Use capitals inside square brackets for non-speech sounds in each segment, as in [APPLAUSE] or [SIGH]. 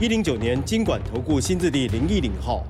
一零九年经管投顾新字第零一零号。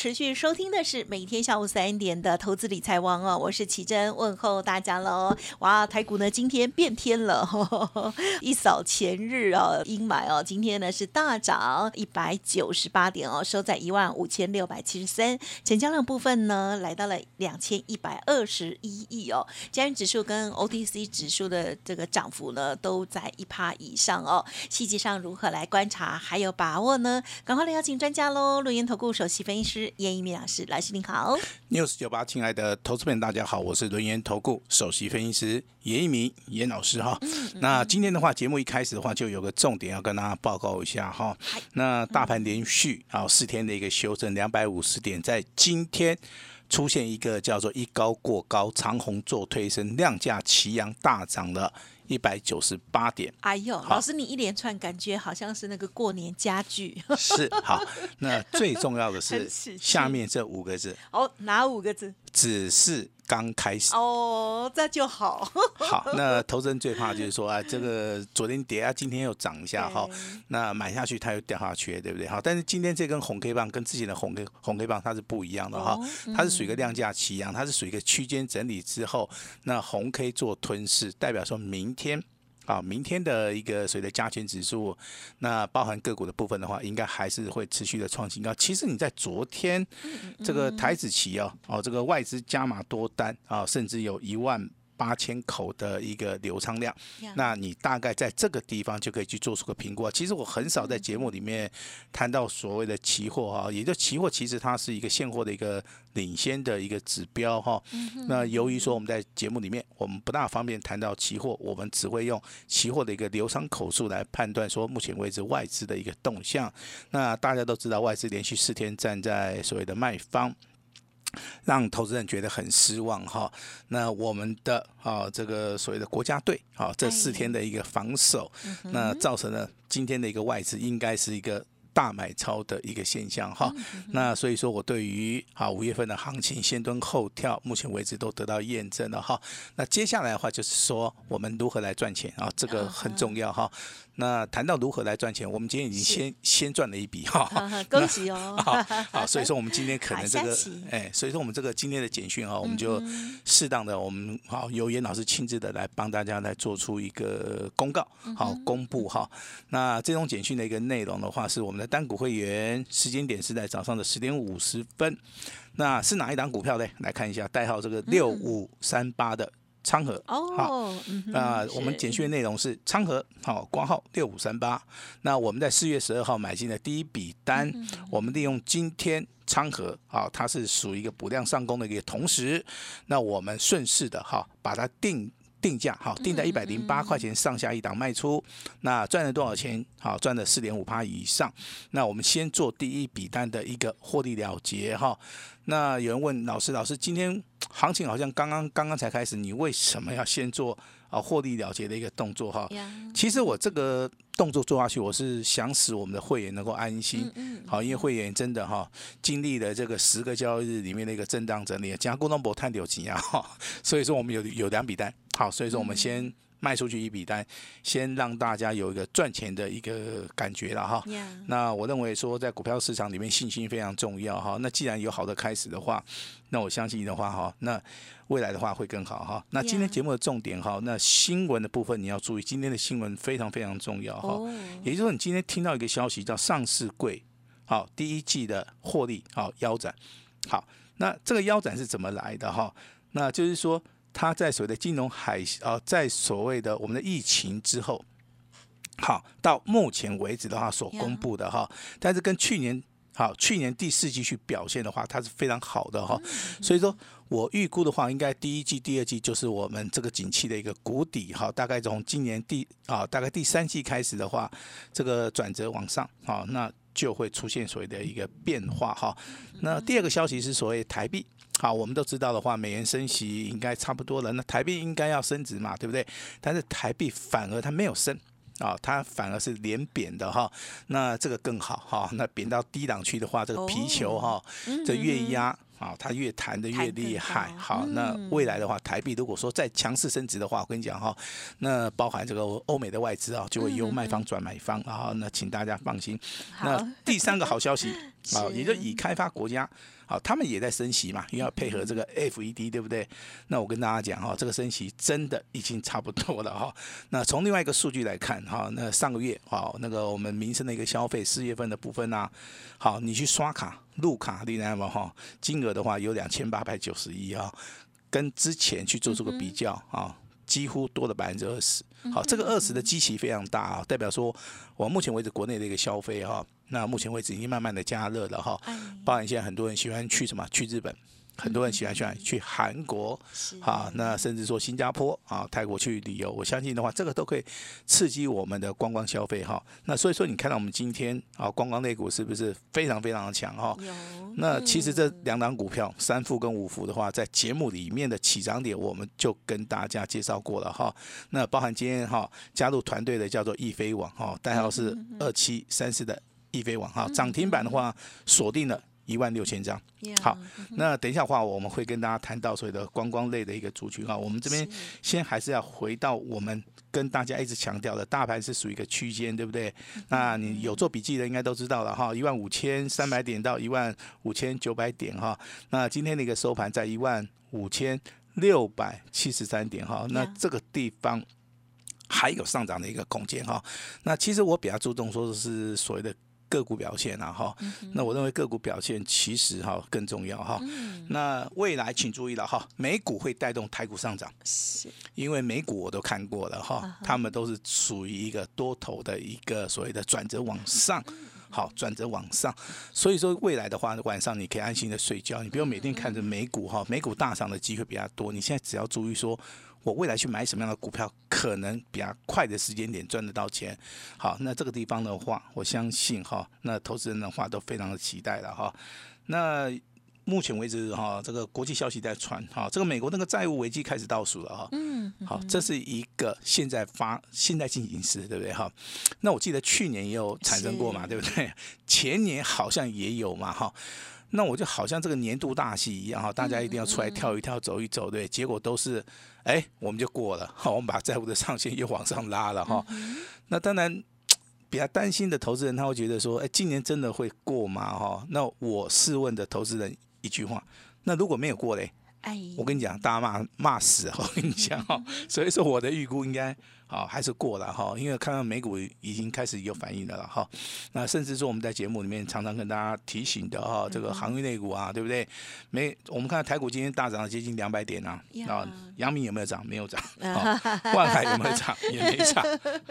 持续收听的是每天下午三点的投资理财王哦，我是奇珍，问候大家喽。哇，台股呢今天变天了，[LAUGHS] 一扫前日哦阴霾哦，今天呢是大涨一百九十八点哦，收在一万五千六百七十三，成交量部分呢来到了两千一百二十一亿哦。加元指数跟 OTC 指数的这个涨幅呢都在一趴以上哦。细节上如何来观察还有把握呢？赶快来邀请专家喽，录音投顾首席分析师。严一鸣老师，老师您好，news 九八，亲爱的投资朋友大家好，我是轮研投顾首席分析师严一鸣严老师哈。那今天的话，节目一开始的话，就有个重点要跟大家报告一下哈。那大盘连续啊四天的一个修正，两百五十点，在今天出现一个叫做一高过高，长虹做推升，量价齐扬大涨了。一百九十八点，哎呦，老师你一连串感觉好像是那个过年家具，是 [LAUGHS] 好。那最重要的是下面这五个字，哦，哪五个字？只是。刚开始哦，这就好。[LAUGHS] 好，那 [LAUGHS] 投资人最怕就是说啊，这个昨天跌啊，今天又涨一下哈，那买下去它又掉下去，对不对？好，但是今天这根红 K 棒跟之前的红 K 红 K 棒它是不一样的哈，它是属于一个量价齐扬，它是属于一个区间整理之后，那红 K 做吞噬，代表说明天。啊，明天的一个随着加权指数，那包含个股的部分的话，应该还是会持续的创新高。其实你在昨天这个台子期哦，哦，这个外资加码多单啊，甚至有一万。八千口的一个流仓量，那你大概在这个地方就可以去做出个评估。其实我很少在节目里面谈到所谓的期货哈，也就期货其实它是一个现货的一个领先的一个指标哈。那由于说我们在节目里面我们不大方便谈到期货，我们只会用期货的一个流仓口数来判断说目前为止外资的一个动向。那大家都知道外资连续四天站在所谓的卖方。让投资人觉得很失望哈，那我们的啊这个所谓的国家队啊这四天的一个防守，那造成了今天的一个外资应该是一个大买超的一个现象哈，那所以说我对于啊五月份的行情先蹲后跳，目前为止都得到验证了哈，那接下来的话就是说我们如何来赚钱啊，这个很重要哈。那谈到如何来赚钱，我们今天已经先先赚了一笔哈，恭喜哦！[LAUGHS] 好，所以说我们今天可能这个，哎，所以说我们这个今天的简讯哈，我们就适当的我们好由严老师亲自的来帮大家来做出一个公告，好公布哈。那这种简讯的一个内容的话，是我们的单股会员，时间点是在早上的十点五十分。那是哪一档股票呢？来看一下，代号这个六五三八的。昌河哦，好那我们简讯的内容是昌河好挂号六五三八。那我们在四月十二号买进的第一笔单，我们利用今天昌河啊，它是属于一个补量上攻的一个同时，那我们顺势的哈把它定定价好定在一百零八块钱上下一档卖出，那赚了多少钱？好赚了四点五趴以上。那我们先做第一笔单的一个获利了结哈。那有人问老师，老师今天行情好像刚刚刚刚才开始，你为什么要先做啊获利了结的一个动作哈？其实我这个动作做下去，我是想使我们的会员能够安心。好，因为会员真的哈经历了这个十个交易日里面的一个震荡整理，加股东博探有几样哈，所以说我们有有两笔单。好，所以说我们先。卖出去一笔单，先让大家有一个赚钱的一个感觉了哈。那我认为说，在股票市场里面，信心非常重要哈。那既然有好的开始的话，那我相信的话哈，那未来的话会更好哈。那今天节目的重点哈，那新闻的部分你要注意，今天的新闻非常非常重要哈。也就是说，你今天听到一个消息叫上市柜好第一季的获利好腰斩，好，那这个腰斩是怎么来的哈？那就是说。它在所谓的金融海啊，在所谓的我们的疫情之后，好到目前为止的话所公布的哈，但是跟去年好，去年第四季去表现的话，它是非常好的哈。所以说我预估的话，应该第一季、第二季就是我们这个景气的一个谷底哈。大概从今年第啊，大概第三季开始的话，这个转折往上好，那就会出现所谓的一个变化哈。那第二个消息是所谓台币，好，我们都知道的话，美元升息应该差不多了，那台币应该要升值嘛，对不对？但是台币反而它没有升。啊，它反而是连贬的哈，那这个更好哈，那贬到低档区的话，这个皮球哈，这越压啊，它越弹的越厉害。好，那未来的话，台币如果说再强势升值的话，我跟你讲哈，那包含这个欧美的外资啊，就会由卖方转买方啊，那请大家放心。那第三个好消息 [LAUGHS] 啊，也就已开发国家。好，他们也在升息嘛，因为要配合这个 FED，对不对？那我跟大家讲哈，这个升息真的已经差不多了哈。那从另外一个数据来看哈，那上个月好，那个我们民生的一个消费四月份的部分啊，好，你去刷卡、入卡，你知道哈？金额的话有两千八百九十一啊，跟之前去做这个比较啊，几乎多了百分之二十。好，这个二十的基期非常大啊，代表说我目前为止国内的一个消费哈。那目前为止已经慢慢的加热了哈，包含现在很多人喜欢去什么？去日本，很多人喜欢去去韩国，啊，那甚至说新加坡啊、泰国去旅游，我相信的话，这个都可以刺激我们的观光消费哈。那所以说，你看到我们今天啊，观光类股是不是非常非常的强哈？那其实这两档股票三富跟五福的话，在节目里面的起涨点，我们就跟大家介绍过了哈。那包含今天哈加入团队的叫做易飞网哈，代号是二七三四的。易飞网哈涨停板的话锁定了一万六千张。好，那等一下的话我们会跟大家谈到所谓的观光类的一个族群哈。我们这边先还是要回到我们跟大家一直强调的大盘是属于一个区间，对不对？那你有做笔记的应该都知道了哈，一万五千三百点到一万五千九百点哈。那今天的一个收盘在一万五千六百七十三点哈。那这个地方还有上涨的一个空间哈。那其实我比较注重说的是所谓的。个股表现啊，哈，那我认为个股表现其实哈更重要哈。那未来请注意了哈，美股会带动台股上涨，是，因为美股我都看过了哈，他们都是属于一个多头的一个所谓的转折往上，好，转折往上，所以说未来的话，晚上你可以安心的睡觉，你不用每天看着美股哈，美股大涨的机会比较多，你现在只要注意说。我未来去买什么样的股票，可能比较快的时间点赚得到钱。好，那这个地方的话，我相信哈，那投资人的话都非常的期待了哈。那目前为止哈，这个国际消息在传哈，这个美国那个债务危机开始倒数了哈。嗯。好，这是一个现在发现在进行时，对不对哈？那我记得去年也有产生过嘛，对不对？前年好像也有嘛哈。那我就好像这个年度大戏一样哈，大家一定要出来跳一跳、走一走，对，结果都是，哎，我们就过了，好，我们把债务的上限又往上拉了哈。那当然比较担心的投资人，他会觉得说，哎，今年真的会过吗？哈，那我试问的投资人一句话，那如果没有过嘞？哎，我跟你讲，大家骂骂死，我跟你讲哈，[LAUGHS] 所以说我的预估应该。好，还是过了哈，因为看到美股已经开始有反应了哈。那甚至说我们在节目里面常常跟大家提醒的哈，这个航运类股啊，对不对？没，我们看到台股今天大涨了接近两百点啊。啊，阳明有没有涨？没有涨。[LAUGHS] 万海有没有涨？也没涨。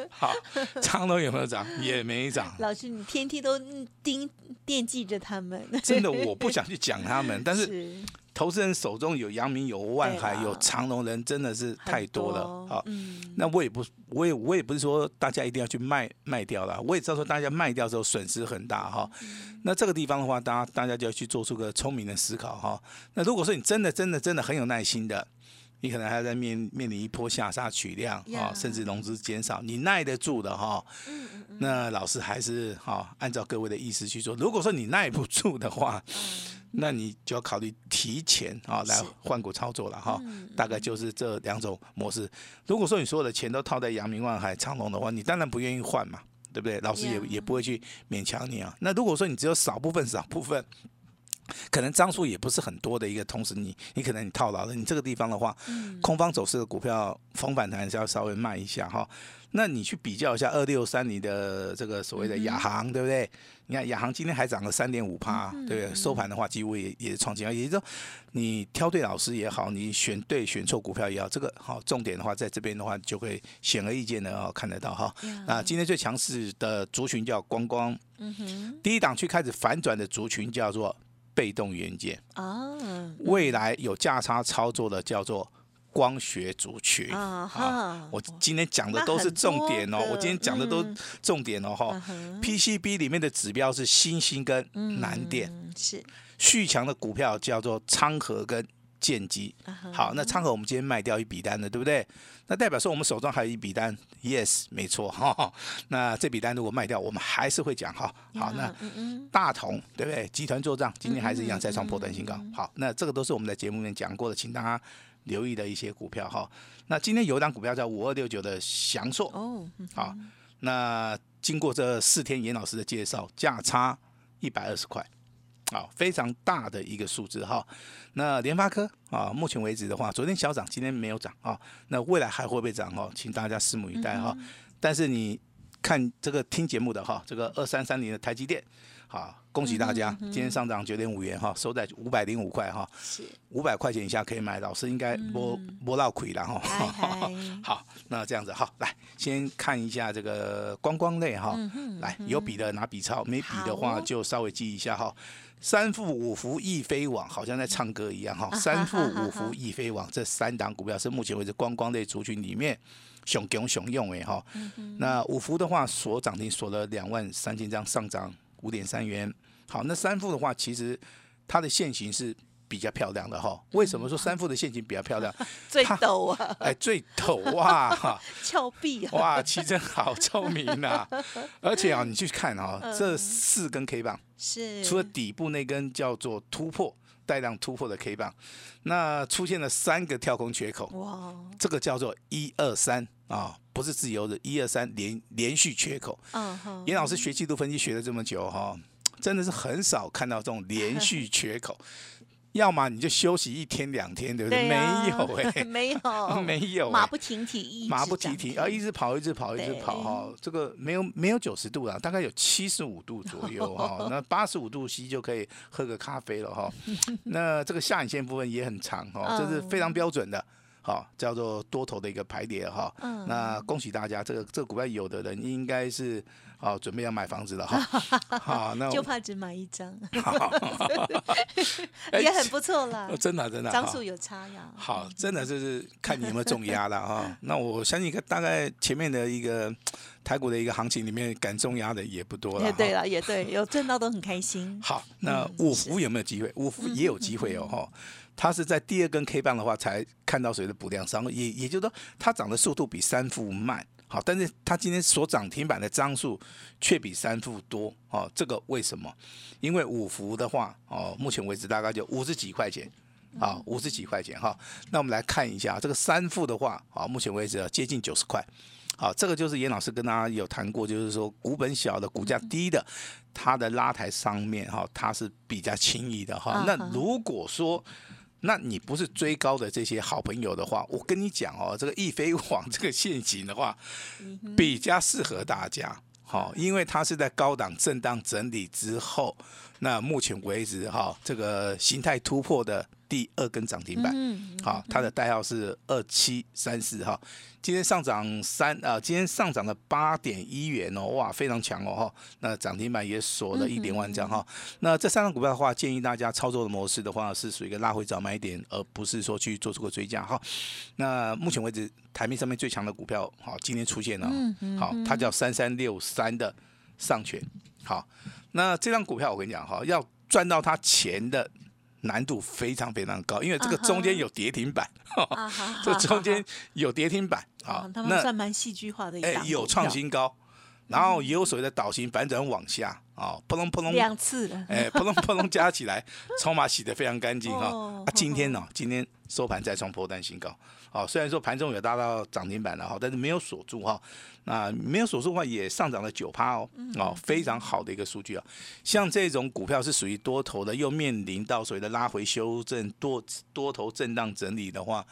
好，长隆有没有涨？也没涨。老师，你天天都盯惦记着他们。真的，我不想去讲他们，但是。[LAUGHS] 投资人手中有阳明、有万海、有长隆，人真的是太多了。好，那我也不，我也我也不是说大家一定要去卖卖掉了。我也知道说大家卖掉之后损失很大哈。那这个地方的话，大家大家就要去做出个聪明的思考哈。那如果说你真的真的真的很有耐心的，你可能还在面面临一波下杀取量啊，甚至融资减少，你耐得住的哈。那老师还是哈按照各位的意思去做。如果说你耐不住的话，那你就要考虑提前啊来换股操作了哈，大概就是这两种模式。如果说你所有的钱都套在阳明、万海、长隆的话，你当然不愿意换嘛，对不对？老师也也不会去勉强你啊。那如果说你只有少部分、少部分可能张数也不是很多的一个，同时你你可能你套牢了，你这个地方的话，空方走势的股票逢反弹是要稍微慢一下哈。那你去比较一下二六三零的这个所谓的亚航，对不对？你看亚航今天还涨了三点五趴，对不对？收盘的话几乎也也是创新高，也就是说你挑对老师也好，你选对选错股票也好，这个好重点的话，在这边的话就会显而易见的哦看得到哈。那今天最强势的族群叫光光，嗯哼，第一档去开始反转的族群叫做。被动元件。啊，未来有价差操作的叫做光学族群。啊。我今天讲的都是重点哦，我今天讲的都重点哦哈。PCB 里面的指标是新兴跟南电，是。续强的股票叫做昌河跟。建机好，那昌河我们今天卖掉一笔单的，对不对？那代表说我们手中还有一笔单，yes，没错哈。那这笔单如果卖掉，我们还是会讲哈。好，那大同对不对？集团做账，今天还是一样再创破断新高。好，那这个都是我们在节目里面讲过的，请大家留意的一些股票哈。那今天有一档股票叫五二六九的祥硕哦，好，那经过这四天严老师的介绍，价差一百二十块。好，非常大的一个数字哈。那联发科啊，目前为止的话，昨天小涨，今天没有涨啊。那未来还会不会涨哦？请大家拭目以待哈。但是你看这个听节目的哈，这个二三三零的台积电，好，恭喜大家，今天上涨九点五元哈，收在五百零五块哈。是五百块钱以下可以买，老师应该摸摸到亏了哈。[LAUGHS] 好，那这样子好，来先看一下这个观光类哈。来有笔的拿笔抄，没笔的话就稍微记一下哈。三富五福易飞网好像在唱歌一样哈，三富五福易飞网这三档股票是目前为止观光类族群里面熊熊熊用哎哈。那五福的话锁涨停锁了两万三千张，上涨五点三元。好，那三副的话其实它的线型是。比较漂亮的哈，为什么说三副的线型比较漂亮？[LAUGHS] 最陡啊！[LAUGHS] 哎，最陡 [LAUGHS] 哇！峭壁啊！哇，奇珍好聪明啊！而且啊，你去看啊，这四根 K 棒是除了底部那根叫做突破带量突破的 K 棒，那出现了三个跳空缺口哇！这个叫做一二三啊，不是自由的，一二三连连续缺口。嗯哼，严老师学季度分析学了这么久哈，真的是很少看到这种连续缺口。[LAUGHS] 要么你就休息一天两天，对不对？没有哎，没有，[LAUGHS] 没有，[LAUGHS] 马不停蹄，马不停蹄，啊，一直跑，一直跑，一直跑哈。这个没有没有九十度了，大概有七十五度左右哈。那八十五度 C 就可以喝个咖啡了哈。那这个下影线部分也很长哈，这是非常标准的。好，叫做多头的一个排列哈。嗯。那恭喜大家，这个这个股票有的人应该是好准备要买房子了哈。[LAUGHS] 好，那就怕只买一张。[LAUGHS] [LAUGHS] 也很不错啦。真的真的。张数有差呀。好，真的就是看你有没有重压了哈。那我相信大概前面的一个台股的一个行情里面，敢重压的也不多了。也对了，也对，有挣到都很开心。好，那五福有没有机会？五福也有机会哦哈。它是在第二根 K 棒的话才看到谁的补量商，也也就是说它涨的速度比三副慢，好，但是它今天所涨停板的张数却比三副多，哦，这个为什么？因为五福的话，哦，目前为止大概就五十几块钱，啊，五十几块钱。哈。那我们来看一下这个三副的话，啊，目前为止接近九十块，好，这个就是严老师跟大家有谈过，就是说股本小的、股价低的，它的拉抬上面哈，它是比较轻易的哈。那如果说那你不是追高的这些好朋友的话，我跟你讲哦，这个易飞网这个陷阱的话，比较适合大家，好，因为它是在高档震荡整理之后，那目前为止哈，这个形态突破的。第二根涨停板，好，它的代号是二七三四哈，今天上涨三啊，今天上涨了八点一元哦，哇，非常强哦哈，那涨停板也锁了一点万张哈，那这三张股票的话，建议大家操作的模式的话，是属于一个拉回早买点，而不是说去做出个追加哈。那目前为止台面上面最强的股票，好，今天出现了，好，它叫三三六三的上权，好，那这张股票我跟你讲哈，要赚到它钱的。难度非常非常高，因为这个中间有跌停板，[LAUGHS] 这中间有跌停板啊，那算蛮戏剧化的有创新高，然后也有所谓的倒型反转往下，啊，扑隆扑隆，两次了，哎，扑隆扑隆加起来，[LAUGHS] 筹码洗得非常干净哈。哦啊，今天呢，今天收盘再创破单新高，哦，虽然说盘中有达到涨停板了哈，但是没有锁住哈。那没有锁住的话，也上涨了九趴哦，哦，非常好的一个数据啊。像这种股票是属于多头的，又面临到所谓的拉回修正、多多头震荡整理的话。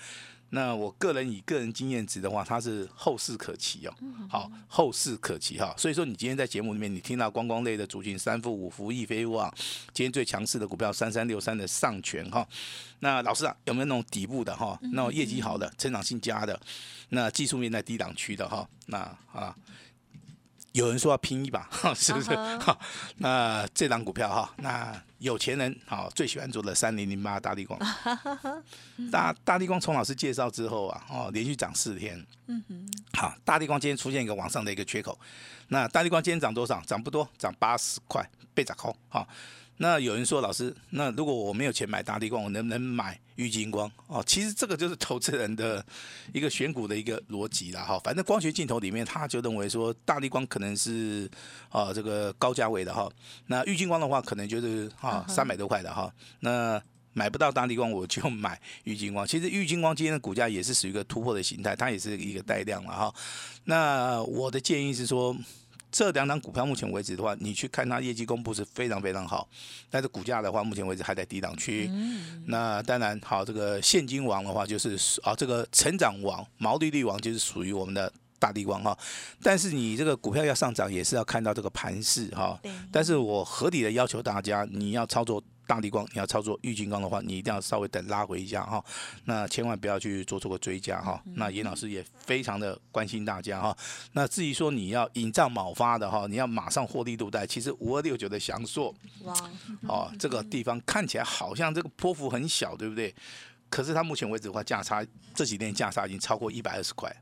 那我个人以个人经验值的话，它是后市可期哦，好，后市可期哈。所以说，你今天在节目里面，你听到观光类的族群三富、五福、易飞旺，今天最强势的股票三三六三的上权哈。那老师啊，有没有那种底部的哈，那种业绩好的、成长性佳的，那技术面在低档区的哈，那啊。有人说要拼一把，是不是？嗯哼好，那这档股票哈，那有钱人好最喜欢做的三零零八大地光，[LAUGHS] 大大地光从老师介绍之后啊，哦，连续涨四天，嗯哼，好，大地光今天出现一个往上的一个缺口，那大地光今天涨多少？涨不多，涨八十块，被砸空。好，那有人说老师，那如果我没有钱买大力光，我能不能买玉金光？哦，其实这个就是投资人的一个选股的一个逻辑啦。哈，反正光学镜头里面，他就认为说大力光可能是啊这个高价位的哈，那玉金光的话可能就是啊三百多块的哈，那。买不到大力光，我就买玉金光。其实玉金光今天的股价也是属于一个突破的形态，它也是一个带量了哈。那我的建议是说，这两档股票目前为止的话，你去看它业绩公布是非常非常好，但是股价的话，目前为止还在低档区。嗯那当然好，这个现金王的话就是啊，这个成长王、毛利率王就是属于我们的大地光哈。但是你这个股票要上涨，也是要看到这个盘势哈。对，但是我合理的要求大家，你要操作大力光，你要操作玉金刚的话，你一定要稍微等拉回一下哈。那千万不要去做出个追加哈。那严老师也非常的关心大家哈。那至于说你要引战卯发的哈，你要马上获利入袋，其实五二六九的翔硕哇，哦，这个地方看起来好像这个波幅很小，对不对？可是它目前为止的话，价差这几天价差已经超过一百二十块。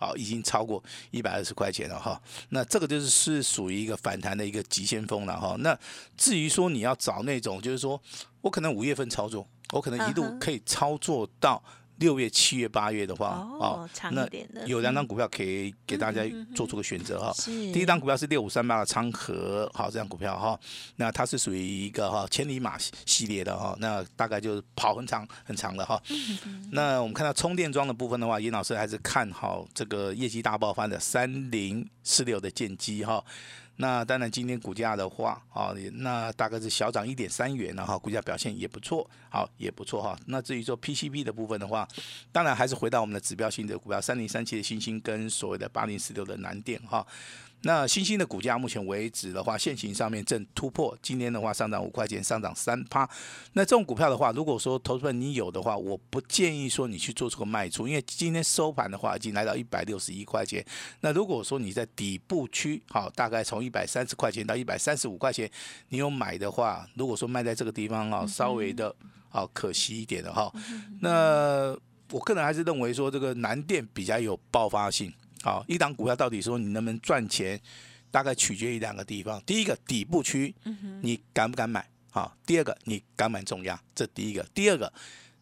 好，已经超过一百二十块钱了哈。那这个就是是属于一个反弹的一个急先锋了哈。那至于说你要找那种，就是说我可能五月份操作，我可能一路嗯哼可以操作到六月、七月、八月的话，哦长一那点的有两张股票可以给大家做出个选择哈。是第一张股票是六五三八的昌河，好，这张股票哈，那它是属于一个哈千里马系系列的哈，那大概就是跑很长很长的哈。那我们看到充电桩的部分的话，严老师还是看好这个业绩大爆发的三零四六的建机哈。那当然，今天股价的话，啊，那大概是小涨一点三元了哈，股价表现也不错，好也不错哈。那至于说 PCB 的部分的话，当然还是回到我们的指标性的股票，三零三七的星星跟所谓的八零四六的南电哈。那新兴的股价目前为止的话，现行上面正突破，今天的话上涨五块钱，上涨三趴。那这种股票的话，如果说投资人你有的话，我不建议说你去做出个卖出，因为今天收盘的话已经来到一百六十一块钱。那如果说你在底部区，好，大概从一百三十块钱到一百三十五块钱，你有买的话，如果说卖在这个地方啊，稍微的啊可惜一点的哈。那我个人还是认为说这个南电比较有爆发性。好，一档股票到底说你能不能赚钱，大概取决于两个地方。第一个底部区，你敢不敢买？好，第二个你敢买重压，这第一个。第二个，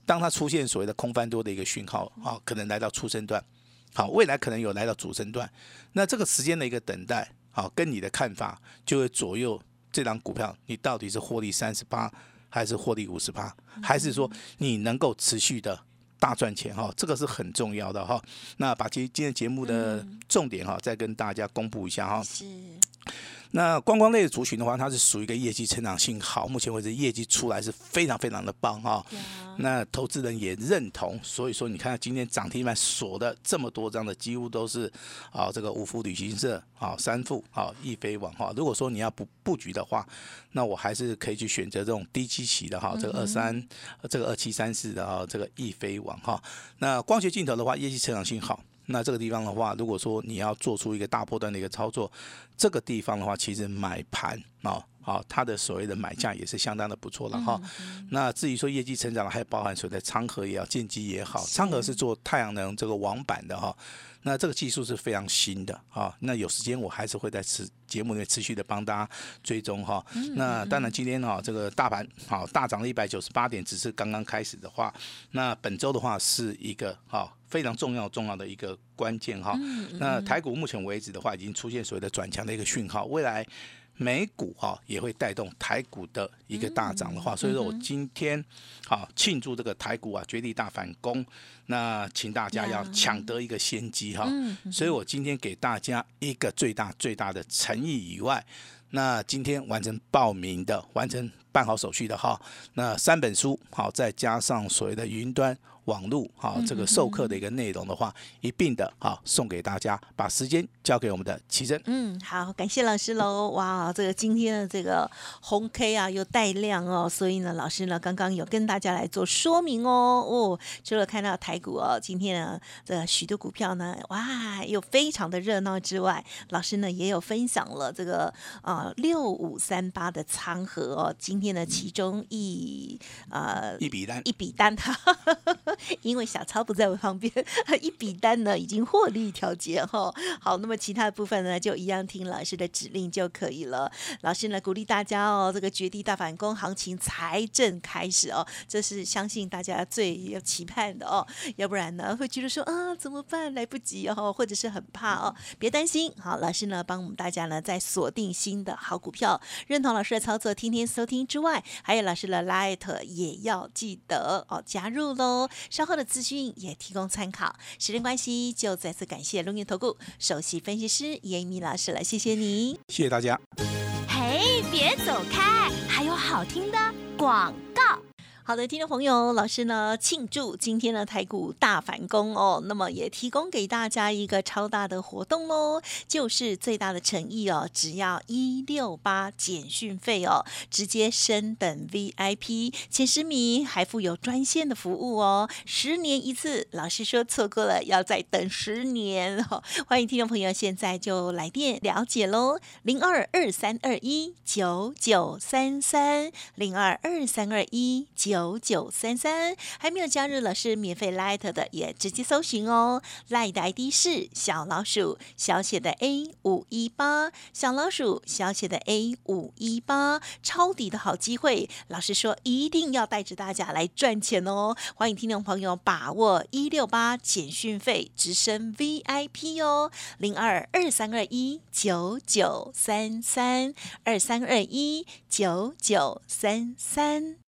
当它出现所谓的空翻多的一个讯号，好，可能来到初升段，好，未来可能有来到主升段，那这个时间的一个等待，好，跟你的看法就会左右这档股票你到底是获利三十八，还是获利五十八，还是说你能够持续的。大赚钱哈，这个是很重要的哈。那把今今天节目的重点哈，再跟大家公布一下哈。是那观光类的族群的话，它是属于一个业绩成长性好，目前为止业绩出来是非常非常的棒哈。呀，那投资人也认同，所以说你看今天涨停板锁的这么多张的，几乎都是啊这个五福旅行社啊三富啊易飞网哈。如果说你要布布局的话，那我还是可以去选择这种低基期的哈，这个二三这个二七三四的哈这个易飞网哈。那光学镜头的话，业绩成长性好。那这个地方的话，如果说你要做出一个大波段的一个操作，这个地方的话，其实买盘啊，好，它的所谓的买价也是相当的不错了哈。那至于说业绩成长，还包含所谓的昌河也好，建机也好，昌河是做太阳能这个网板的哈。那这个技术是非常新的啊。那有时间我还是会在此节目里面持续的帮大家追踪哈。那当然今天哈这个大盘好大涨了一百九十八点，只是刚刚开始的话，那本周的话是一个好非常重要重要的一个关键哈。那台股目前为止的话，已经出现所谓的转强的一个讯号，未来美股哈也会带动台股的一个大涨的话，所以说我今天好庆祝这个台股啊绝地大反攻，那请大家要抢得一个先机哈。所以我今天给大家一个最大最大的诚意以外。那今天完成报名的，完成办好手续的哈，那三本书好，再加上所谓的云端。网络啊，这个授课的一个内容的话，一并的啊送给大家，把时间交给我们的奇珍。嗯，好，感谢老师喽。[LAUGHS] 哇，这个今天的这个红 K 啊又带量哦，所以呢，老师呢刚刚有跟大家来做说明哦。哦，除了看到台股哦，今天呢这许多股票呢，哇，又非常的热闹之外，老师呢也有分享了这个啊六五三八的仓和哦，今天的其中一呃一笔单一笔单。[LAUGHS] 因为小超不在我旁边，[LAUGHS] 一笔单呢已经获利调节哈。好，那么其他的部分呢，就一样听老师的指令就可以了。老师呢鼓励大家哦，这个绝地大反攻行情才正开始哦，这是相信大家最有期盼的哦。要不然呢，会觉得说啊怎么办来不及哦，或者是很怕哦。别担心，好，老师呢帮我们大家呢在锁定新的好股票，认同老师的操作，天天收听之外，还有老师的 Light 也要记得哦加入喽。稍后的资讯也提供参考。时间关系，就再次感谢龙岩投顾首席分析师严明老师了，谢谢你，谢谢大家。嘿，别走开，还有好听的广告。好的，听众朋友，老师呢庆祝今天的台股大反攻哦，那么也提供给大家一个超大的活动喽，就是最大的诚意哦，只要一六八减讯费哦，直接升等 VIP 前十名，还附有专线的服务哦，十年一次，老师说错过了要再等十年哦，欢迎听众朋友现在就来电了解喽，零二二三二一九九三三零二二三二一九。九九三三还没有加入了是免费 Light 的，也直接搜寻哦。Light 的 ID 是小老鼠小写的 A 五一八，小老鼠小写的 A 五一八，抄底的好机会。老师说一定要带着大家来赚钱哦。欢迎听众朋友把握一六八简讯费直升 VIP 哦，零二二三二一九九三三二三二一九九三三。